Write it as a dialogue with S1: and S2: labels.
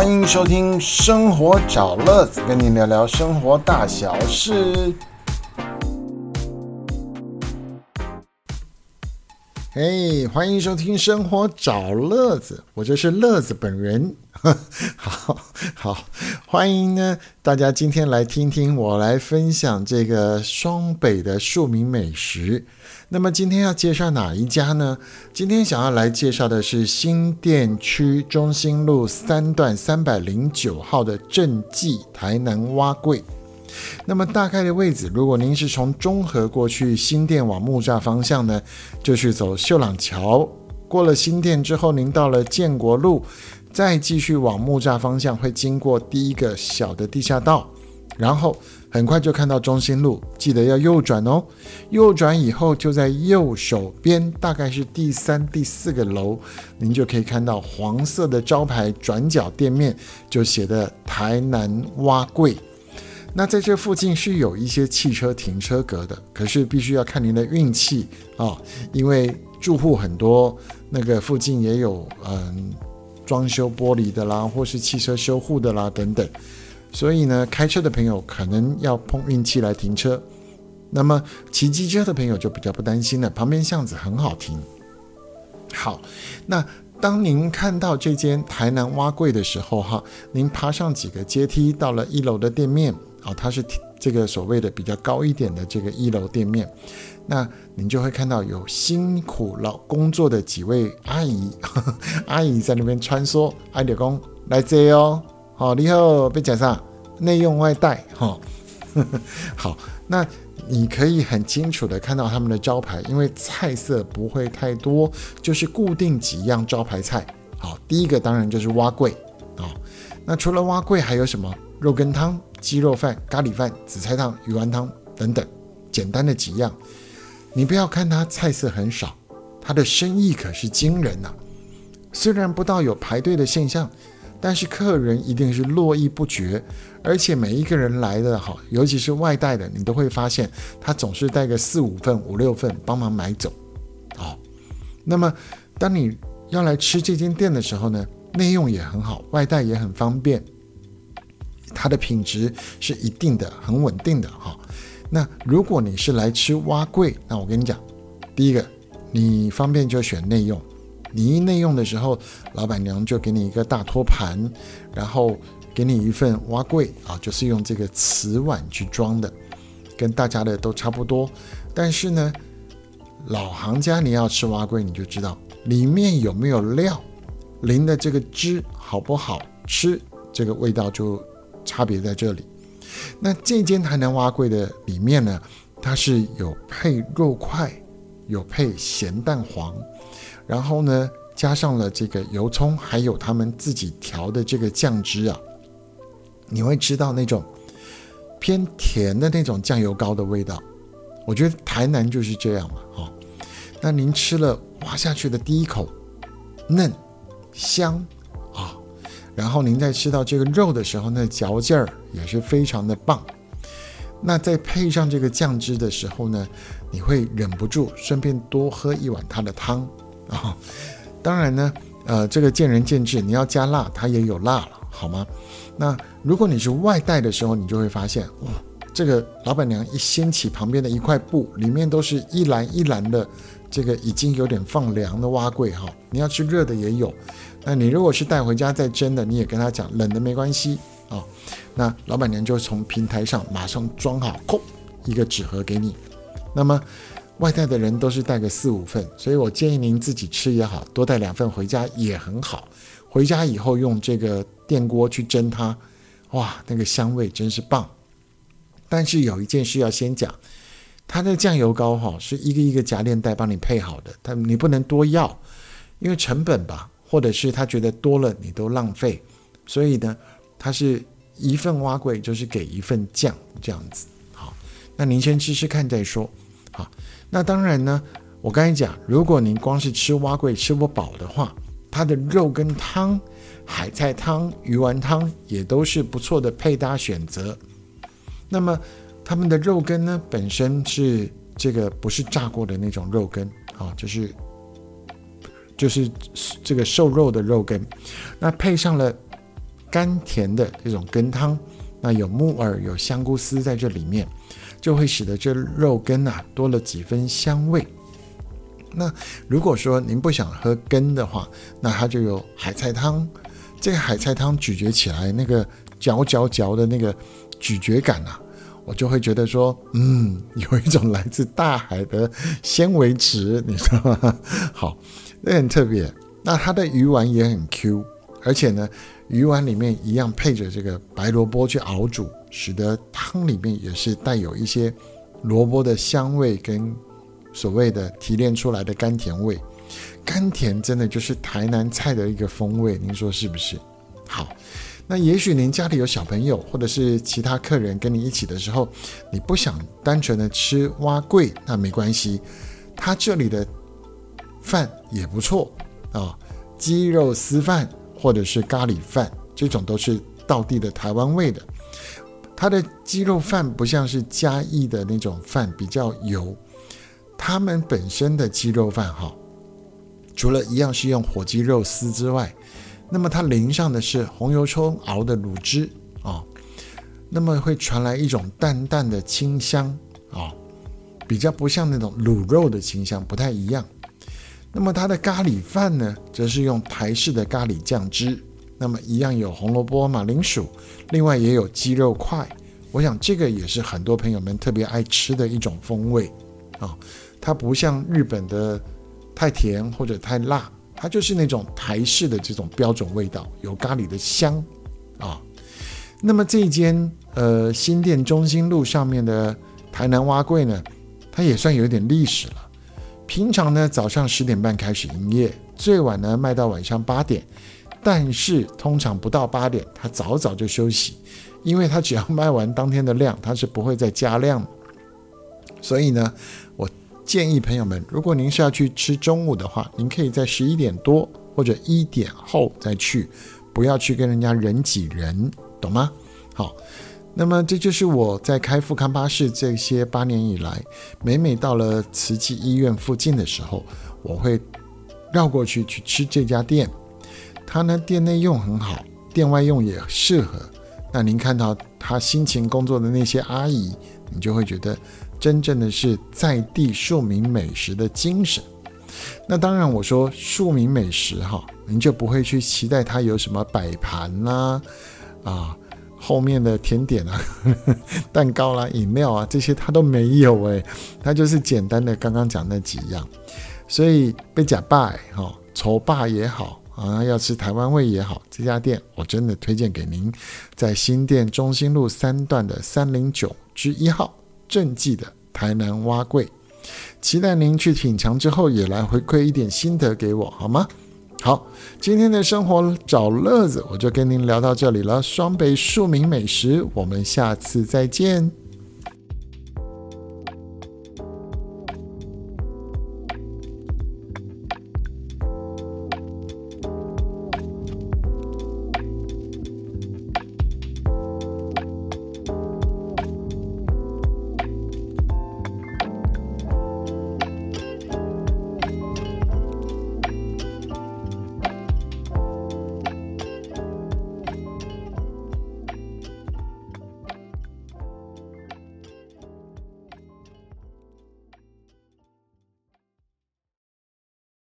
S1: 欢迎收听《生活找乐子》，跟你聊聊生活大小事。嘿，欢迎收听《生活找乐子》，我就是乐子本人。好好，欢迎呢，大家今天来听听我来分享这个双北的庶民美食。那么今天要介绍哪一家呢？今天想要来介绍的是新店区中心路三段三百零九号的正记台南蛙柜。那么大概的位置，如果您是从中和过去新店往木栅方向呢，就去走秀朗桥，过了新店之后，您到了建国路，再继续往木栅方向，会经过第一个小的地下道，然后。很快就看到中心路，记得要右转哦。右转以后，就在右手边，大概是第三、第四个楼，您就可以看到黄色的招牌，转角店面就写的台南蛙柜。那在这附近是有一些汽车停车格的，可是必须要看您的运气啊，因为住户很多，那个附近也有嗯装修玻璃的啦，或是汽车修护的啦等等。所以呢，开车的朋友可能要碰运气来停车，那么骑机车的朋友就比较不担心了。旁边巷子很好停。好，那当您看到这间台南蛙柜的时候，哈，您爬上几个阶梯到了一楼的店面，啊，它是这个所谓的比较高一点的这个一楼店面，那您就会看到有辛苦劳工作的几位阿姨，阿姨在那边穿梭，阿姐公来接哦。好，你好，被讲上内用外带，哈，好，那你可以很清楚的看到他们的招牌，因为菜色不会太多，就是固定几样招牌菜。好，第一个当然就是蛙桂啊，那除了蛙桂还有什么？肉羹汤、鸡肉饭、咖喱饭、紫菜汤、鱼丸汤等等，简单的几样。你不要看它菜色很少，它的生意可是惊人呐。虽然不到有排队的现象。但是客人一定是络绎不绝，而且每一个人来的哈，尤其是外带的，你都会发现他总是带个四五份、五六份帮忙买走，哦。那么当你要来吃这间店的时候呢，内用也很好，外带也很方便，它的品质是一定的、很稳定的哈。那如果你是来吃蛙贵，那我跟你讲，第一个你方便就选内用。你一内用的时候，老板娘就给你一个大托盘，然后给你一份蛙柜啊，就是用这个瓷碗去装的，跟大家的都差不多。但是呢，老行家你要吃蛙柜，你就知道里面有没有料，淋的这个汁好不好吃，这个味道就差别在这里。那这间台南蛙柜的里面呢，它是有配肉块，有配咸蛋黄。然后呢，加上了这个油葱，还有他们自己调的这个酱汁啊，你会吃到那种偏甜的那种酱油膏的味道。我觉得台南就是这样嘛，哈。那您吃了挖下去的第一口嫩香啊，然后您在吃到这个肉的时候，那嚼劲儿也是非常的棒。那再配上这个酱汁的时候呢，你会忍不住顺便多喝一碗它的汤。啊，当然呢，呃，这个见仁见智。你要加辣，它也有辣了，好吗？那如果你是外带的时候，你就会发现，哇，这个老板娘一掀起旁边的一块布，里面都是一篮一篮的这个已经有点放凉的蛙柜哈。你要吃热的也有，那你如果是带回家再蒸的，你也跟他讲冷的没关系啊。那老板娘就从平台上马上装好，空一个纸盒给你。那么。外带的人都是带个四五份，所以我建议您自己吃也好，多带两份回家也很好。回家以后用这个电锅去蒸它，哇，那个香味真是棒。但是有一件事要先讲，它的酱油膏哈是一个一个夹链袋帮你配好的，它你不能多要，因为成本吧，或者是他觉得多了你都浪费，所以呢，它是一份蛙桂就是给一份酱这样子。好，那您先吃吃看再说。好。那当然呢，我刚才讲，如果您光是吃蛙桂吃不饱的话，它的肉跟汤、海菜汤、鱼丸汤也都是不错的配搭选择。那么他们的肉羹呢，本身是这个不是炸过的那种肉羹啊，就是就是这个瘦肉的肉羹，那配上了甘甜的这种羹汤，那有木耳、有香菇丝在这里面，就会使得这肉羹啊多了几分香味。那如果说您不想喝羹的话，那它就有海菜汤。这个海菜汤咀嚼起来，那个嚼嚼嚼的那个咀嚼感啊，我就会觉得说，嗯，有一种来自大海的纤维质，你知道吗？好，那很特别。那它的鱼丸也很 Q，而且呢，鱼丸里面一样配着这个白萝卜去熬煮，使得汤里面也是带有一些萝卜的香味跟所谓的提炼出来的甘甜味。甘甜真的就是台南菜的一个风味，您说是不是？好，那也许您家里有小朋友，或者是其他客人跟你一起的时候，你不想单纯的吃蛙桂，那没关系，它这里的饭也不错啊，鸡肉丝饭或者是咖喱饭，这种都是道地的台湾味的。它的鸡肉饭不像是嘉义的那种饭比较油，他们本身的鸡肉饭哈。除了一样是用火鸡肉丝之外，那么它淋上的是红油葱熬的卤汁啊，那么会传来一种淡淡的清香啊，比较不像那种卤肉的清香，不太一样。那么它的咖喱饭呢，则是用台式的咖喱酱汁，那么一样有红萝卜、马铃薯，另外也有鸡肉块。我想这个也是很多朋友们特别爱吃的一种风味啊，它不像日本的。太甜或者太辣，它就是那种台式的这种标准味道，有咖喱的香啊。那么这间呃新店中心路上面的台南蛙柜呢，它也算有点历史了。平常呢早上十点半开始营业，最晚呢卖到晚上八点，但是通常不到八点，他早早就休息，因为他只要卖完当天的量，他是不会再加量。所以呢，我。建议朋友们，如果您是要去吃中午的话，您可以在十一点多或者一点后再去，不要去跟人家人挤人，懂吗？好，那么这就是我在开富康巴士这些八年以来，每每到了慈济医院附近的时候，我会绕过去去吃这家店。它呢，店内用很好，店外用也适合。那您看到他辛勤工作的那些阿姨，你就会觉得。真正的是在地庶民美食的精神。那当然，我说庶民美食哈，您就不会去期待它有什么摆盘啦，啊，后面的甜点啊、蛋糕啦、饮料啊这些它都没有诶，它就是简单的刚刚讲那几样。所以被假拜哈，丑霸也好啊，要吃台湾味也好，这家店我真的推荐给您，在新店中心路三段的三零九之一号。正记的台南蛙柜，期待您去品尝之后也来回馈一点心得给我，好吗？好，今天的生活找乐子，我就跟您聊到这里了。双北庶民美食，我们下次再见。